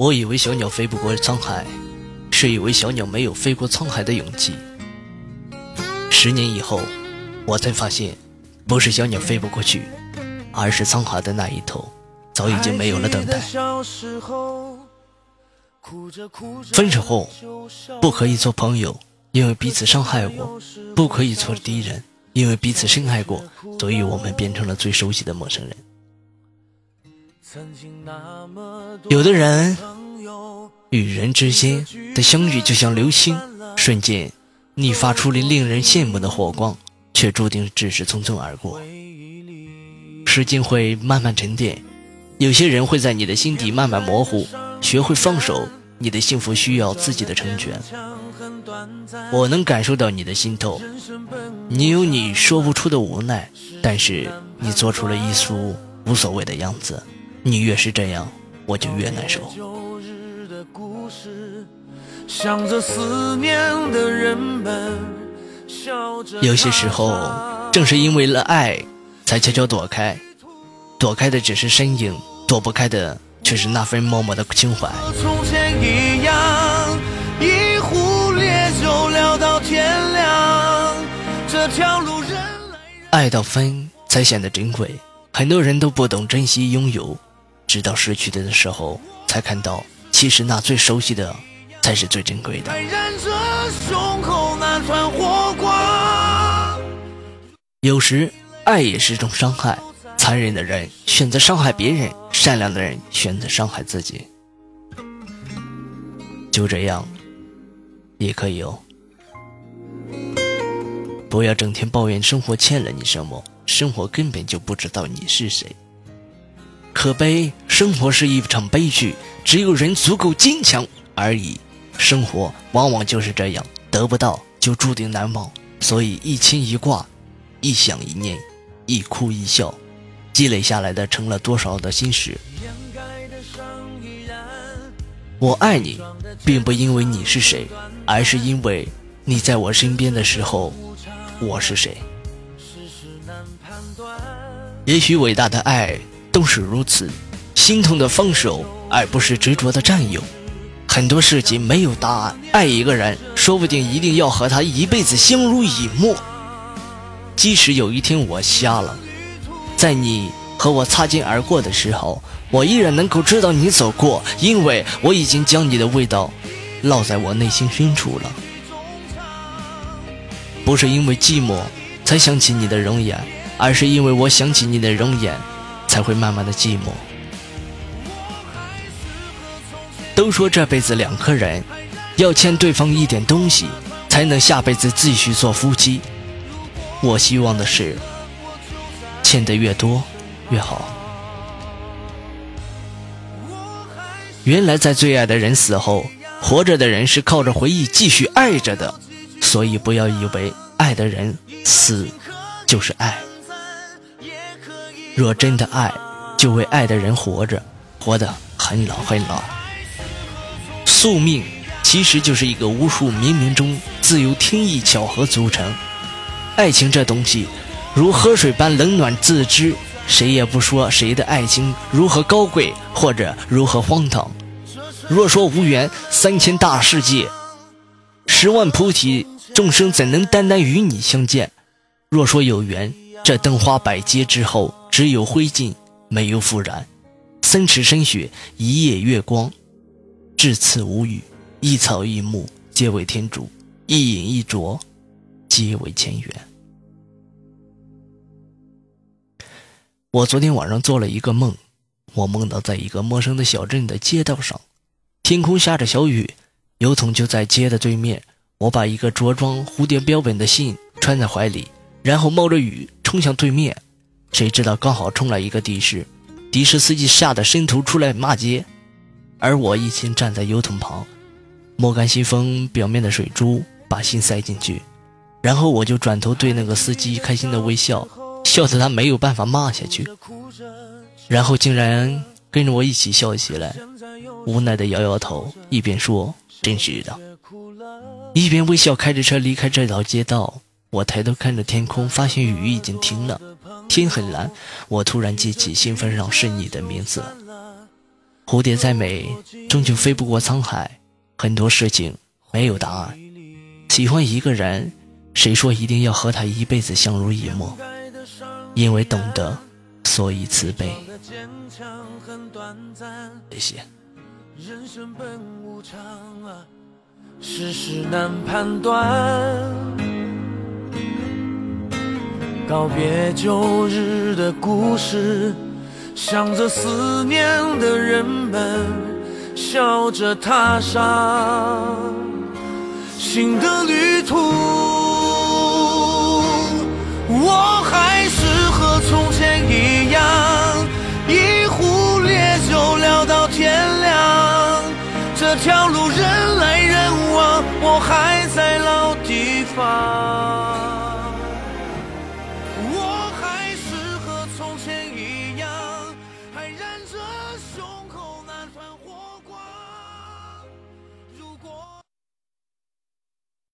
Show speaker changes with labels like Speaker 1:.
Speaker 1: 我以为小鸟飞不过沧海，是以为小鸟没有飞过沧海的勇气。十年以后，我才发现，不是小鸟飞不过去，而是沧海的那一头，早已经没有了等待。分手后，不可以做朋友，因为彼此伤害过；不可以做敌人，因为彼此深爱过。所以我们变成了最熟悉的陌生人。有的人与人之间的相遇就像流星，瞬间你发出了令人羡慕的火光，却注定只是匆匆而过。时间会慢慢沉淀，有些人会在你的心底慢慢模糊。学会放手，你的幸福需要自己的成全。我能感受到你的心痛，你有你说不出的无奈，但是你做出了一副无所谓的样子。你越是这样，我就越难受。有些时候，正是因为了爱，才悄悄躲开，躲开的只是身影，躲不开的却是那份默默的情怀。爱到分才显得珍贵，很多人都不懂珍惜拥有。直到失去的时候，才看到，其实那最熟悉的，才是最珍贵的。有时，爱也是一种伤害。残忍的人选择伤害别人，善良的人选择伤害自己。就这样，也可以哦。不要整天抱怨生活欠了你什么，生活根本就不知道你是谁。可悲，生活是一场悲剧，只有人足够坚强而已。生活往往就是这样，得不到就注定难忘。所以一牵一挂，一想一念，一哭一笑，积累下来的成了多少的心事。我爱你，并不因为你是谁，而是因为你在我身边的时候，我是谁。也许伟大的爱。都是如此，心痛的放手，而不是执着的占有。很多事情没有答案。爱一个人，说不定一定要和他一辈子相濡以沫。即使有一天我瞎了，在你和我擦肩而过的时候，我依然能够知道你走过，因为我已经将你的味道烙在我内心深处了。不是因为寂寞才想起你的容颜，而是因为我想起你的容颜。才会慢慢的寂寞。都说这辈子两个人要欠对方一点东西，才能下辈子继续做夫妻。我希望的是，欠的越多越好。原来在最爱的人死后，活着的人是靠着回忆继续爱着的，所以不要以为爱的人死就是爱。若真的爱，就为爱的人活着，活得很老很老。宿命其实就是一个无数冥冥中自由天意巧合组成。爱情这东西，如河水般冷暖自知，谁也不说谁的爱情如何高贵或者如何荒唐。若说无缘，三千大世界，十万菩提众生怎能单单与你相见？若说有缘，这灯花百结之后。只有灰烬，没有复燃；三尺深雪，一夜月光。至此无语，一草一木皆为天主，一饮一啄皆为前缘。我昨天晚上做了一个梦，我梦到在一个陌生的小镇的街道上，天空下着小雨，邮筒就在街的对面。我把一个着装蝴蝶标本的信揣在怀里，然后冒着雨冲向对面。谁知道刚好冲来一个的士，的士司机吓得伸头出来骂街，而我一心站在油桶旁，摸干信封表面的水珠，把信塞进去，然后我就转头对那个司机开心的微笑，笑得他没有办法骂下去，然后竟然跟着我一起笑起来，无奈的摇摇头，一边说真是的，一边微笑开着车离开这条街道。我抬头看着天空，发现雨已经停了。天很蓝，我突然记起信封上是你的名字。
Speaker 2: 蝴蝶再美，终究飞不过沧海。很多事情没有答案。喜欢一个人，谁说一定要和他一辈子相濡以沫？因为懂得，所以慈悲。谢谢。人生本无常啊，世事难判断。告别旧日的故事。想着思念的人们，笑着踏上新的旅途。我还是和从前一样，一壶烈酒聊到天亮。这条路人来人往，我还在老地方。